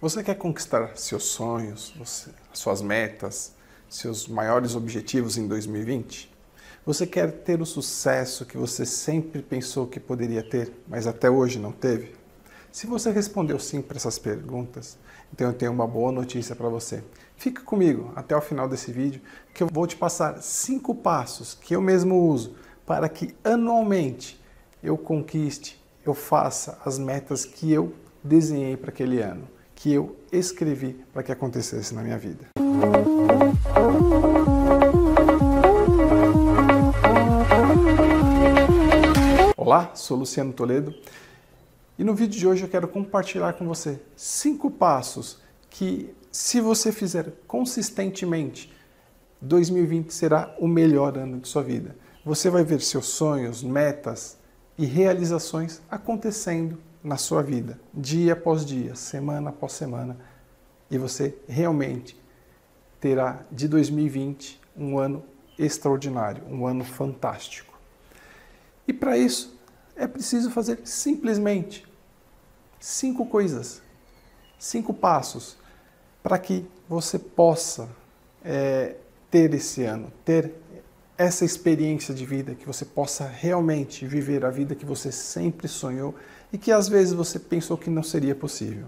Você quer conquistar seus sonhos, você, suas metas, seus maiores objetivos em 2020? Você quer ter o sucesso que você sempre pensou que poderia ter, mas até hoje não teve? Se você respondeu sim para essas perguntas, então eu tenho uma boa notícia para você. Fica comigo até o final desse vídeo que eu vou te passar cinco passos que eu mesmo uso para que anualmente eu conquiste, eu faça as metas que eu desenhei para aquele ano que eu escrevi para que acontecesse na minha vida. Olá, sou Luciano Toledo e no vídeo de hoje eu quero compartilhar com você cinco passos que, se você fizer consistentemente, 2020 será o melhor ano de sua vida. Você vai ver seus sonhos, metas e realizações acontecendo na sua vida, dia após dia, semana após semana, e você realmente terá de 2020 um ano extraordinário, um ano fantástico. E para isso é preciso fazer simplesmente cinco coisas, cinco passos para que você possa é, ter esse ano, ter essa experiência de vida, que você possa realmente viver a vida que você sempre sonhou e que às vezes você pensou que não seria possível.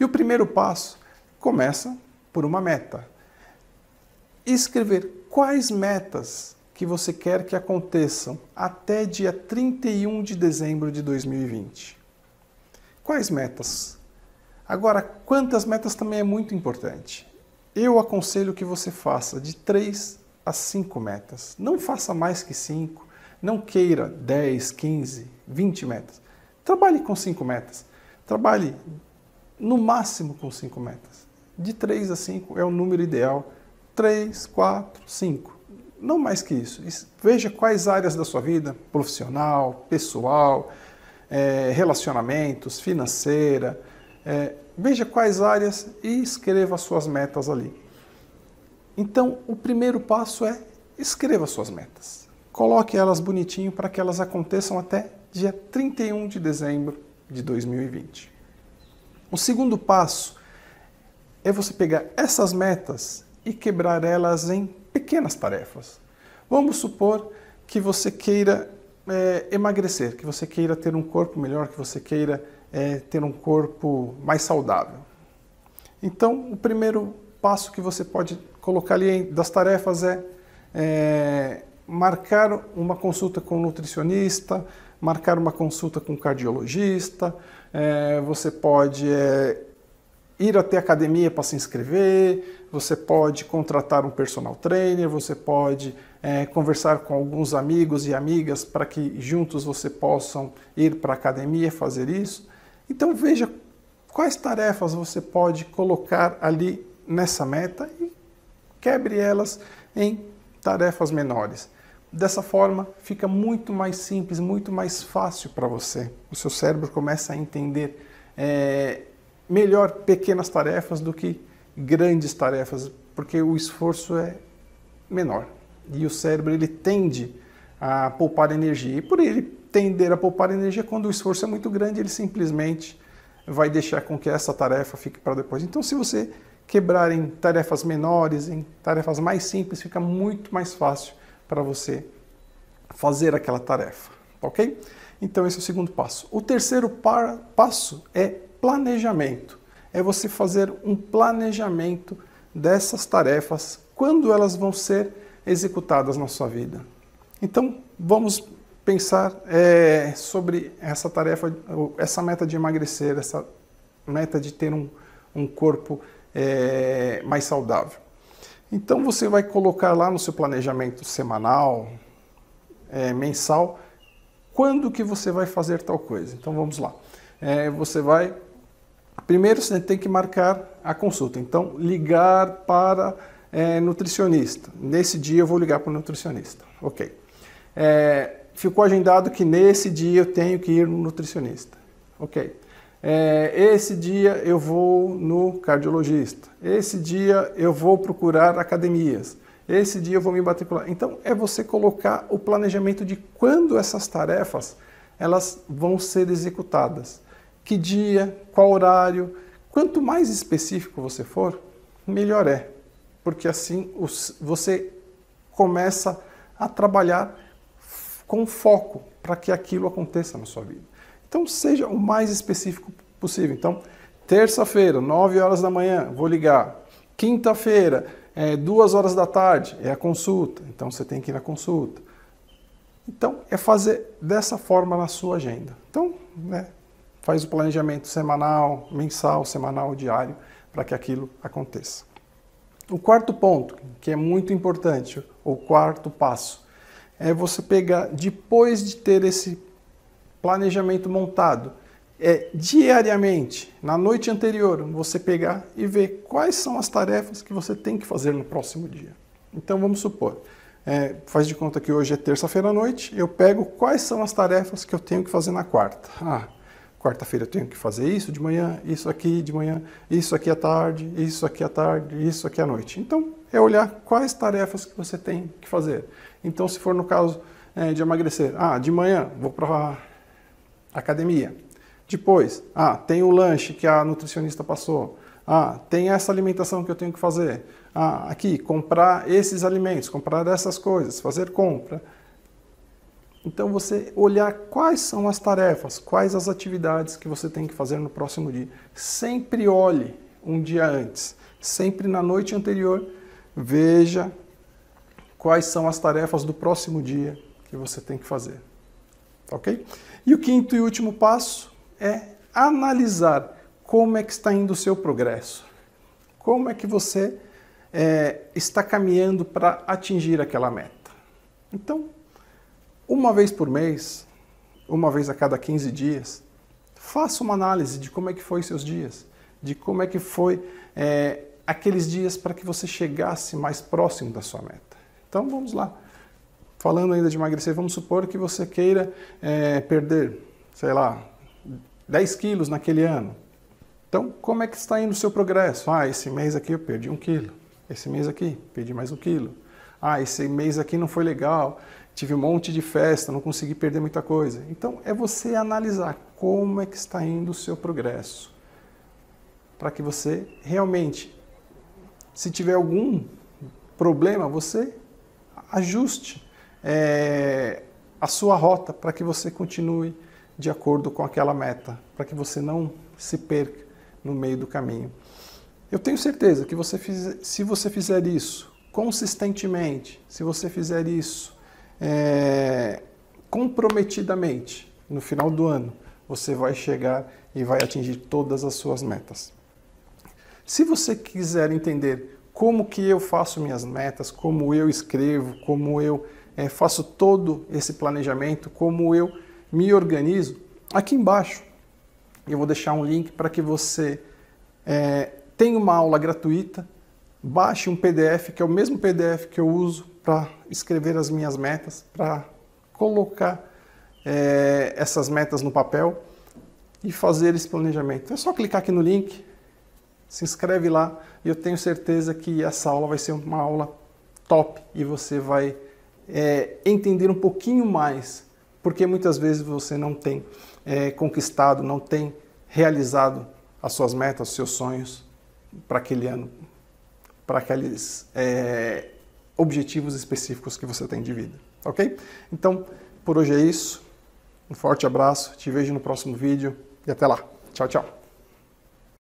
E o primeiro passo começa por uma meta. Escrever quais metas que você quer que aconteçam até dia 31 de dezembro de 2020. Quais metas? Agora, quantas metas também é muito importante. Eu aconselho que você faça de três as cinco metas. Não faça mais que cinco. Não queira 10, 15, 20 metas. Trabalhe com cinco metas. Trabalhe no máximo com cinco metas. De 3 a 5 é o número ideal. 3, 4, 5. Não mais que isso. Veja quais áreas da sua vida, profissional, pessoal, é, relacionamentos, financeira. É, veja quais áreas e escreva as suas metas ali. Então, o primeiro passo é escreva suas metas. Coloque elas bonitinho para que elas aconteçam até dia 31 de dezembro de 2020. O segundo passo é você pegar essas metas e quebrar elas em pequenas tarefas. Vamos supor que você queira é, emagrecer, que você queira ter um corpo melhor, que você queira é, ter um corpo mais saudável. Então, o primeiro passo que você pode colocar ali das tarefas é, é marcar uma consulta com um nutricionista, marcar uma consulta com um cardiologista, é, você pode é, ir até a academia para se inscrever, você pode contratar um personal trainer, você pode é, conversar com alguns amigos e amigas para que juntos você possam ir para a academia fazer isso. Então veja quais tarefas você pode colocar ali nessa meta e quebre elas em tarefas menores. Dessa forma, fica muito mais simples, muito mais fácil para você. O seu cérebro começa a entender é, melhor pequenas tarefas do que grandes tarefas, porque o esforço é menor. E o cérebro ele tende a poupar energia. E por ele tender a poupar energia, quando o esforço é muito grande, ele simplesmente vai deixar com que essa tarefa fique para depois. Então, se você quebrar em tarefas menores, em tarefas mais simples, fica muito mais fácil para você fazer aquela tarefa, ok? Então esse é o segundo passo. O terceiro par, passo é planejamento. É você fazer um planejamento dessas tarefas, quando elas vão ser executadas na sua vida. Então vamos pensar é, sobre essa tarefa, essa meta de emagrecer, essa meta de ter um, um corpo é, mais saudável. Então você vai colocar lá no seu planejamento semanal, é, mensal, quando que você vai fazer tal coisa. Então vamos lá. É, você vai. Primeiro você tem que marcar a consulta. Então, ligar para é, nutricionista. Nesse dia eu vou ligar para o nutricionista. Ok. É, ficou agendado que nesse dia eu tenho que ir no nutricionista. Ok. É, esse dia eu vou no cardiologista. Esse dia eu vou procurar academias. Esse dia eu vou me matricular. Então é você colocar o planejamento de quando essas tarefas elas vão ser executadas. Que dia, qual horário, Quanto mais específico você for, melhor é, porque assim você começa a trabalhar com foco para que aquilo aconteça na sua vida. Então seja o mais específico possível. Então, terça-feira, 9 horas da manhã, vou ligar. Quinta-feira, é, 2 horas da tarde, é a consulta. Então você tem que ir na consulta. Então, é fazer dessa forma na sua agenda. Então, né, faz o planejamento semanal, mensal, semanal, diário, para que aquilo aconteça. O quarto ponto, que é muito importante, o quarto passo, é você pegar, depois de ter esse planejamento montado, é diariamente, na noite anterior, você pegar e ver quais são as tarefas que você tem que fazer no próximo dia. Então vamos supor, é, faz de conta que hoje é terça-feira à noite, eu pego quais são as tarefas que eu tenho que fazer na quarta. Ah, quarta-feira eu tenho que fazer isso de manhã, isso aqui de manhã, isso aqui à tarde, isso aqui à tarde, isso aqui à noite. Então é olhar quais tarefas que você tem que fazer. Então se for no caso é, de emagrecer, ah, de manhã vou para academia. Depois, ah, tem o lanche que a nutricionista passou. Ah, tem essa alimentação que eu tenho que fazer. Ah, aqui, comprar esses alimentos, comprar essas coisas, fazer compra. Então você olhar quais são as tarefas, quais as atividades que você tem que fazer no próximo dia. Sempre olhe um dia antes, sempre na noite anterior, veja quais são as tarefas do próximo dia que você tem que fazer. Ok? E o quinto e último passo é analisar como é que está indo o seu progresso. Como é que você é, está caminhando para atingir aquela meta. Então, uma vez por mês, uma vez a cada 15 dias, faça uma análise de como é que foi seus dias, de como é que foi é, aqueles dias para que você chegasse mais próximo da sua meta. Então vamos lá. Falando ainda de emagrecer, vamos supor que você queira é, perder, sei lá, 10 quilos naquele ano. Então, como é que está indo o seu progresso? Ah, esse mês aqui eu perdi um quilo. Esse mês aqui, perdi mais um quilo. Ah, esse mês aqui não foi legal, tive um monte de festa, não consegui perder muita coisa. Então, é você analisar como é que está indo o seu progresso. Para que você realmente, se tiver algum problema, você ajuste é, a sua rota para que você continue de acordo com aquela meta, para que você não se perca no meio do caminho. Eu tenho certeza que você se você fizer isso consistentemente, se você fizer isso é, comprometidamente, no final do ano, você vai chegar e vai atingir todas as suas metas. Se você quiser entender como que eu faço minhas metas, como eu escrevo, como eu é, faço todo esse planejamento, como eu me organizo, aqui embaixo eu vou deixar um link para que você é, tenha uma aula gratuita, baixe um PDF, que é o mesmo PDF que eu uso para escrever as minhas metas, para colocar é, essas metas no papel e fazer esse planejamento. É só clicar aqui no link, se inscreve lá e eu tenho certeza que essa aula vai ser uma aula top e você vai é, entender um pouquinho mais, porque muitas vezes você não tem é, conquistado, não tem realizado as suas metas, os seus sonhos para aquele ano, para aqueles é, objetivos específicos que você tem de vida, ok? Então, por hoje é isso. Um forte abraço, te vejo no próximo vídeo e até lá. Tchau, tchau.